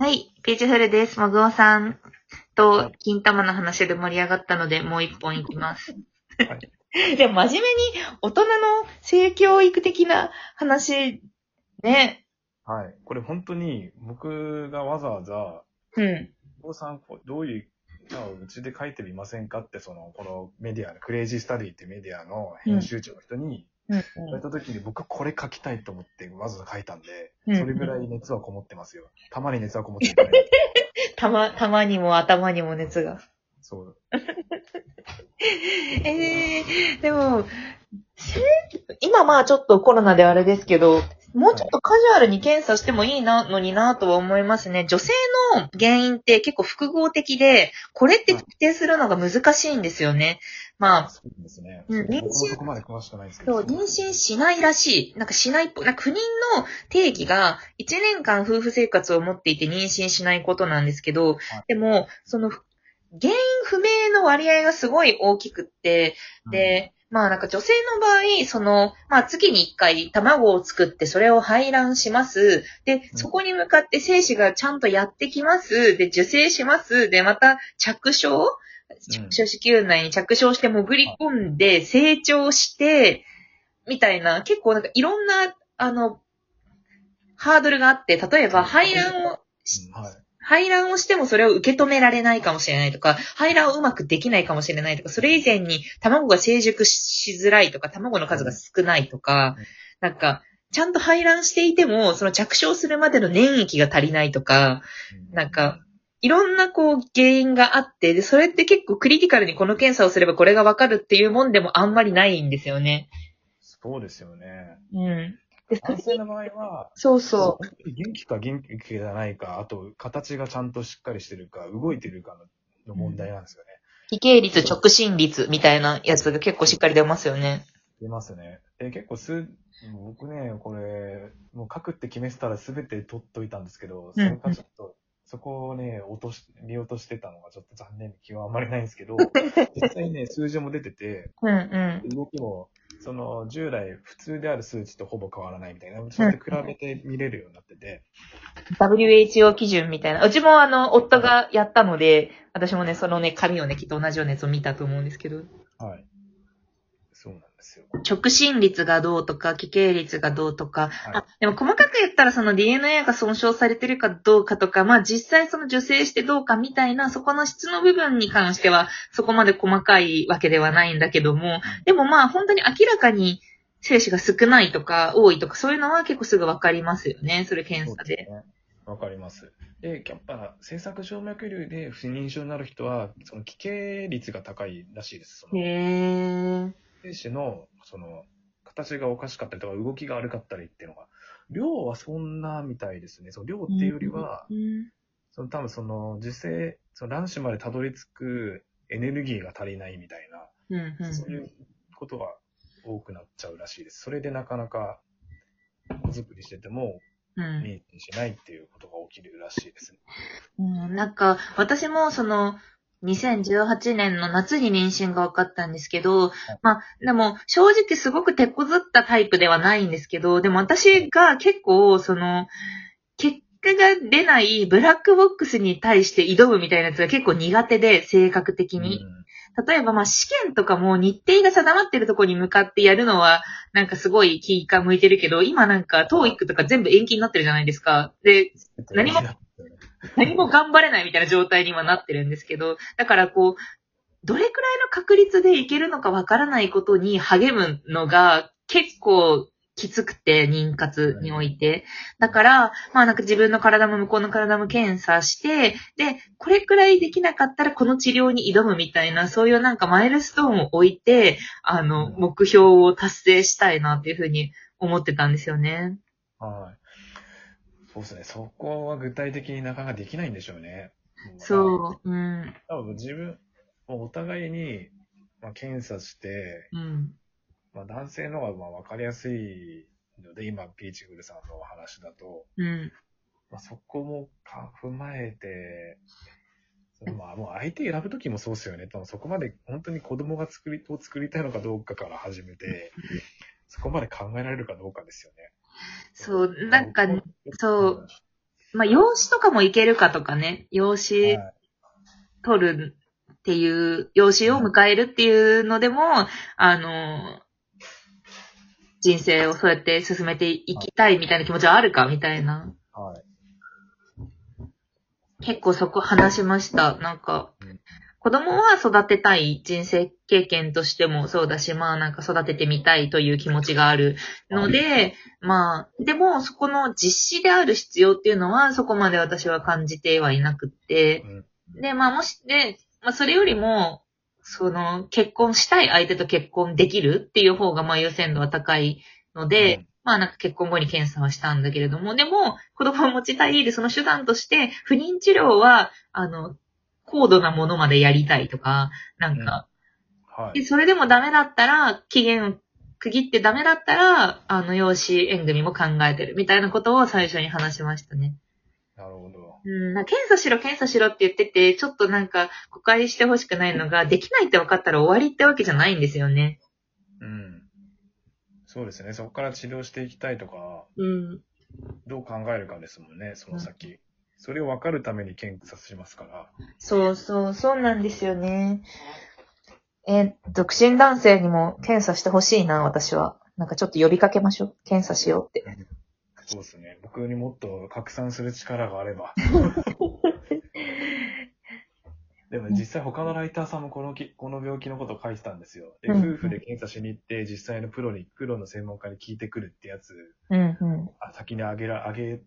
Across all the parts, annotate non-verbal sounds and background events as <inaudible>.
はい、ページフルです。もぐおさんとはい金玉の話で盛り上がったので、もう一本いきます。はい。<laughs> でも真面目に大人の性教育的な話、ね。はい。これ本当に僕がわざわざ、うん。お父さん、こうどういううちで書いてみませんかって、その、このメディアの、クレイジースタディっていうメディアの編集長の人にうん。言われた時に、僕はこれ書きたいと思ってわざわざ書いたんで、うんそれぐらい熱はこもってますよ。たまに熱はこもってない。<laughs> たま、たまにも頭にも熱が。そう。<laughs> えー、でも、せ今まあちょっとコロナであれですけど、もうちょっとカジュアルに検査してもいいな、のになとは思いますね。女性の原因って結構複合的で、これって特定するのが難しいんですよね。まあ、そうですね。うん僕もそこまで詳しくないですけど。そう、妊娠しないらしい。なんかしないっぽい。なんか不妊の定義が1年間夫婦生活を持っていて妊娠しないことなんですけど、でも、その、原因不明の割合がすごい大きくって、うん、で、まあなんか女性の場合、その、まあ月に1回卵を作ってそれを排卵します。で、そこに向かって精子がちゃんとやってきます。で、受精します。で、また着床？着床子宮内に着床して潜り込んで成長して、みたいな、結構なんかいろんな、あの、ハードルがあって、例えば排卵を、うんはい。排卵をしてもそれを受け止められないかもしれないとか、排卵をうまくできないかもしれないとか、それ以前に卵が成熟しづらいとか、卵の数が少ないとかうん、なんか、ちゃんと排卵していても、その着床するまでの粘液が足りないとか、なんか、いろんなこう原因があって、で、それって結構クリティカルにこの検査をすればこれがわかるっていうもんでもあんまりないんですよね。そうですよね。うん。で、そ男性の場合は、そうそ本当に元気か元気じゃないか、あと形がちゃんとしっかりしてるか、動いてるかの問題なんですよね。う。非形率、直進率みたいなやつが結構しっかり出ますよね。出ますね。で、結構す、僕ね、これ、もう書くって決めてたら全て取っといたんですけど、それかちょっと、そこをね、落とし、見落としてたのがちょっと残念で気はあんまりないんですけど、<laughs> 実際ね、数字も出てて、うんうん。動きも、その、従来普通である数値とほぼ変わらないみたいな、そうやって比べて見れるようになってて、WHO 基準みたいな。うちもあの、夫がやったので、私もね、そのね、紙をね、きっと同じようなやつを見たと思うんですけど、はい。そうなんですよ。直進率がどうとか、奇形率がどうとか、はいあ、でも細かく言ったらその DNA が損傷されてるかどうかとか、まあ実際その受精してどうかみたいな、そこの質の部分に関しては、そこまで細かいわけではないんだけども、でもまあ本当に明らかに精子が少ないとか多いとか、そういうのは結構すぐわかりますよね、それ検査で。そうすね。わかります。で、やっぱ、制作静脈瘤で不妊症になる人は、その奇形率が高いらしいです。へー。精子の、その、形がおかしかったりとか、動きが悪かったりっていうのが、量はそんなみたいですね。その量っていうよりは、うんその多分その、受精、その卵子までたどり着くエネルギーが足りないみたいな、うんうんそういうことが多くなっちゃうらしいです。それでなかなか、子作りしてても、うん妊娠しないっていうことが起きるらしいですね。うん、なんか、私もその、2018年の夏に妊娠が分かったんですけど、まあ、でも、正直すごく手こずったタイプではないんですけど、でも私が結構、その、結果が出ないブラックボックスに対して挑むみたいなやつが結構苦手で、性格的に。例えば、まあ、試験とかも日程が定まってるところに向かってやるのは、なんかすごい気が向いてるけど、今なんか、トーイックとか全部延期になってるじゃないですか。で、うん何も <laughs> 何も頑張れないみたいな状態にはなってるんですけど、だからこう、どれくらいの確率でいけるのかわからないことに励むのが結構きつくて、妊活において。だから、まあなんか自分の体も向こうの体も検査して、で、これくらいできなかったらこの治療に挑むみたいな、そういうなんかマイルストーンを置いて、あの、目標を達成したいなっていうふうに思ってたんですよね。はい。そうですね。そこは具体的になかなかできないんでしょうね。そう、うん、う。多分自分、お互いに、まあ、検査して、うん、まあ、男性の方がまあ分かりやすいので、今、ピーチフルさんのお話だと、うん、まあ、そこもか踏まえて、まあ、もう相手選ぶときもそうですよね。多分そこまで本当に子供が作り、を作りたいのかどうかから始めて、<laughs> そこまで考えられるかどうかですよね。そう、なんか、そう。まあ、養子とかもいけるかとかね、養子はい取るっていう、養子を迎えるっていうのでも、あの、人生をそうやって進めていきたいみたいな気持ちはあるかみたいな。はい。結構そこ話しました。なんかうん、子供は育てたい人生経験としてもそうだし、まあなんか育ててみたいという気持ちがあるので、まあ、でもそこの実施である必要っていうのはそこまで私は感じてはいなくって、で、まあもし、で、まあそれよりも、その結婚したい相手と結婚できるっていう方がまあ優先度は高いので、うん。まあなんか結婚後に検査はしたんだけれども、でも子供を持ちたいでその手段として不妊治療は、あの、高度なものまでやりたいとか、なんか、はい。でそれでもダメだったら、期限区切ってダメだったら、あの、養子縁組も考えてるみたいなことを最初に話しましたね。なるほど。うん、検査しろ、検査しろって言ってて、ちょっとなんか誤解してほしくないのが、できないって分かったら終わりってわけじゃないんですよね。うん。そうですね。そこから治療していきたいとか、うん。どう考えるかですもんね、その先。それを分かるために検査しますから。そうそう、そうなんですよね。え、独身男性にも検査してほしいな、私は。なんかちょっと呼びかけましょう。検査しようって。そうですね。僕にもっと拡散する力があれば。<laughs> でも実際他のライターさんもこのきこの病気のことを書いてたんですよ。で、うん夫婦で検査しに行って、実際のプロに、プロの専門家に聞いてくるってやつ、うん、うん。あ先にあげら、あげ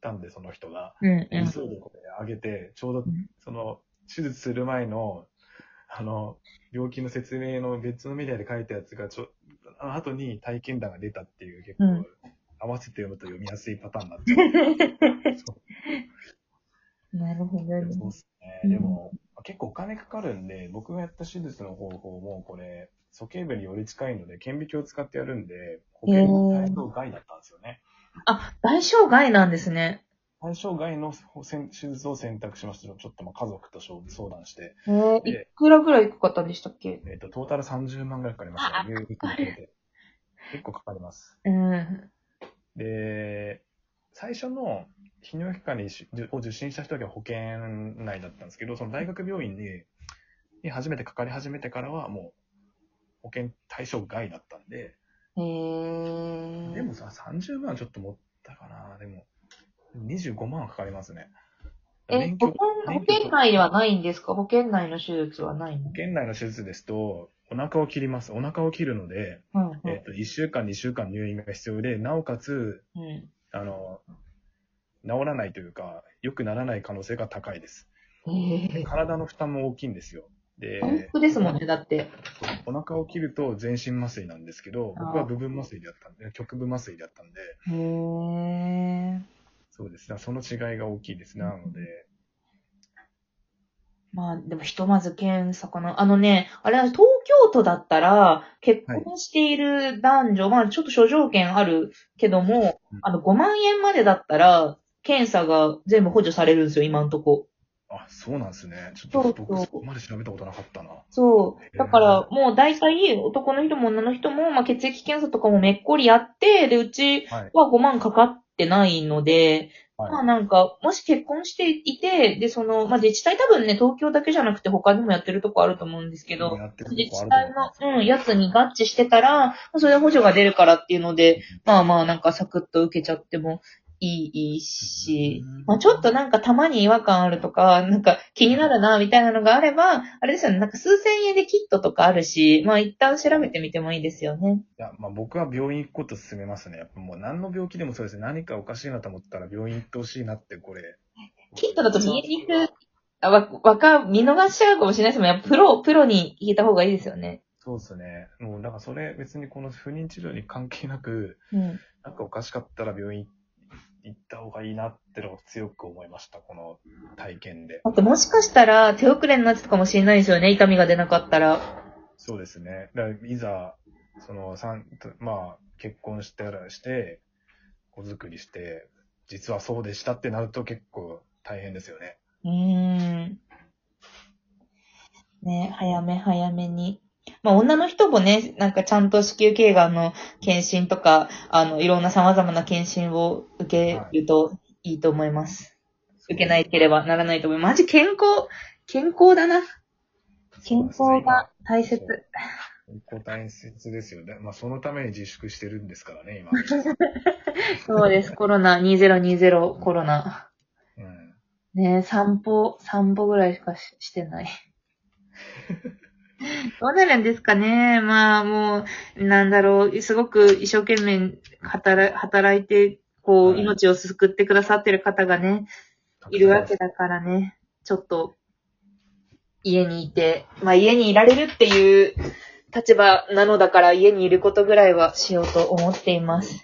たんで、その人が。うん、う急いん。でこれあげて、ちょうどん、その、手術する前の、あの、病気の説明の別のメディアで書いたやつが、ちょ、あの後に体験談が出たっていう、結構、うん合わせて読むと読みやすいパターンになっちゃう。そ <laughs> うなるほどね。そうっすね。でも、結構お金かかるんで、僕がやった手術の方法も、これ、鼠径部により近いので、顕微鏡を使ってやるんで、保険の対象外だったんですよね。あ、大障害なんですね。対象外の手術を選択しましたちょっとまあ家族と相談して、えー、でいくらぐらいかかったんでしたっけ？えっ、と、トータル30万ぐらいかかりました。入院結構かかります。うん。で、最初の泌尿器科にしを受診した人が保険内だったんですけど、その大学病院にに初めてかかり始めてからはもう保険対象外だったんで、へー。でもさ、30万はちょっと持ったかな。でも、25万はかかりますね。え、保険、保険内はないんですか？保険内の手術はないの？保険内の手術ですと、お腹を切ります。お腹を切るので、うん、うんえっ、と、1週間、2週間入院が必要で、なおかつ、うん。あの、治らないというか、良くならない可能性が高いです。へえ。体の負担も大きいんですよ。で、本当ですもんね、だって。お腹を切ると全身麻酔なんですけど、僕は部分麻酔でやったんで、局部麻酔でやったんで、へえ。そうですね。その違いが大きいですね。なので、まあ、でもひとまず検査かな。あのね、あれは東京都だったら、結婚している男女、まあちょっと諸条件あるけどもうん、あの5万円までだったら、検査が全部補助されるんですよ、今んとこ。あ、そうなんですね。ちょっと僕そこまで調べたことなかったな。そう。だから、もう大体、男の人も女の人も、まあ血液検査とかもめっこりやって、で、うちはい。は5万かかってないので、まあはい。なんか、もし結婚していて、で、その、まあ自治体多分ね、東京だけじゃなくて他にもやってるとこあると思うんですけど、自治体の、うん、やつに合致してたら、まあそれで補助が出るからっていうので、まあまあなんかサクッと受けちゃってもいいしうん、まあちょっとなんかたまに違和感あるとか、なんか気になるな、みたいなのがあれば、あれですよね、なんか数千円でキットとかあるし、まあ一旦調べてみてもいいですよね。いや、まあ僕は病院行くこと勧めますね。やっぱもう何の病気でもそうですね。何かおかしいなと思ったら病院行ってほしいなって、これ。キットだと見えにくい、あわ、わか、見逃しちゃうかもしれないですけど、やっぱプロ、プロに聞いた方がいいですよね。そうですね。もう、だからそれ別にこの不妊治療に関係なく、うん。なんかおかしかったら病院行った方がいいなってのを強く思いました。この体験で。だってもしかしたら手遅れになってたかもしれないですよね、痛みが出なかったら。そうですね。だいざ、その、さん、まあ、結婚してらして、子作りして、実はそうでしたってなると結構大変ですよね。うーん。ね、早め早めに。まあ女の人もね、なんかちゃんと子宮頸がんの検診とか、あの、いろんな様々な検診を受けるといいと思います。受けなければならないと思う。マジ健康、健康だな。健康が大切。健康大切ですよね。まあ、そのために自粛してるんですからね、今。<laughs> そうです。コロナ、2020コロナ。うん。ねえ、散歩、散歩ぐらいしかししてない。<laughs> <laughs> どうなるんですかね。まあもう、なんだろう、すごく一生懸命働働いて、こう、はい。命を救ってくださってる方がね、いるわけだからね、ちょっと、家にいて、まあ家にいられるっていう立場なのだから家にいることぐらいはしようと思っています。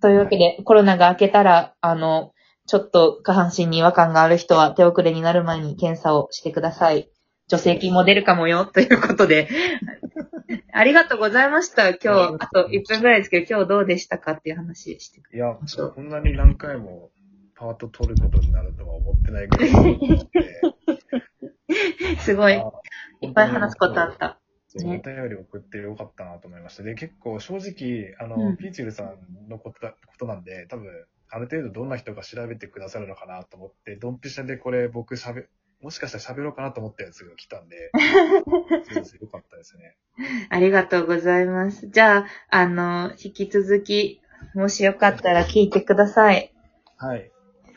というわけで、コロナが明けたら、あの、ちょっと下半身に違和感がある人は手遅れになる前に検査をしてください。助成金も出るかもよ、ということで。<laughs> ありがとうございました。今日、あと1分ぐらいですけど、今日どうでしたかっていう話してくいや、こんなに何回もパート取ることになるとは思ってないぐらい。<laughs> すごい。あいっぱい話すことあった。お便り送ってよかったなと思いました。で、結構正直、あの、うんピーチルさんのことだことなんで、多分、ある程度どんな人が調べてくださるのかなと思って、ドンピシャでこれ僕喋、もしかしたら喋ろうかなと思ったやつが来たんで、そうですよかったですね。ありがとうございます。じゃあ、あの、引き続き、もしよかったら聞いてください。はい。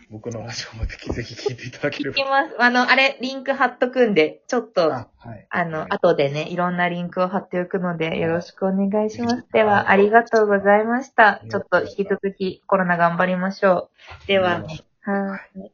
僕のラジオもぜひぜひ聞いていただければ。聞きます。あの、あれ、リンク貼っとくんで、ちょっと、あ、はい。あの、はい後でね、いろんなリンクを貼っておくので、よろしくお願いしますは。いでは、ありがとうございましたちょっと引き続きコロナ頑張りましょう。では、はーい。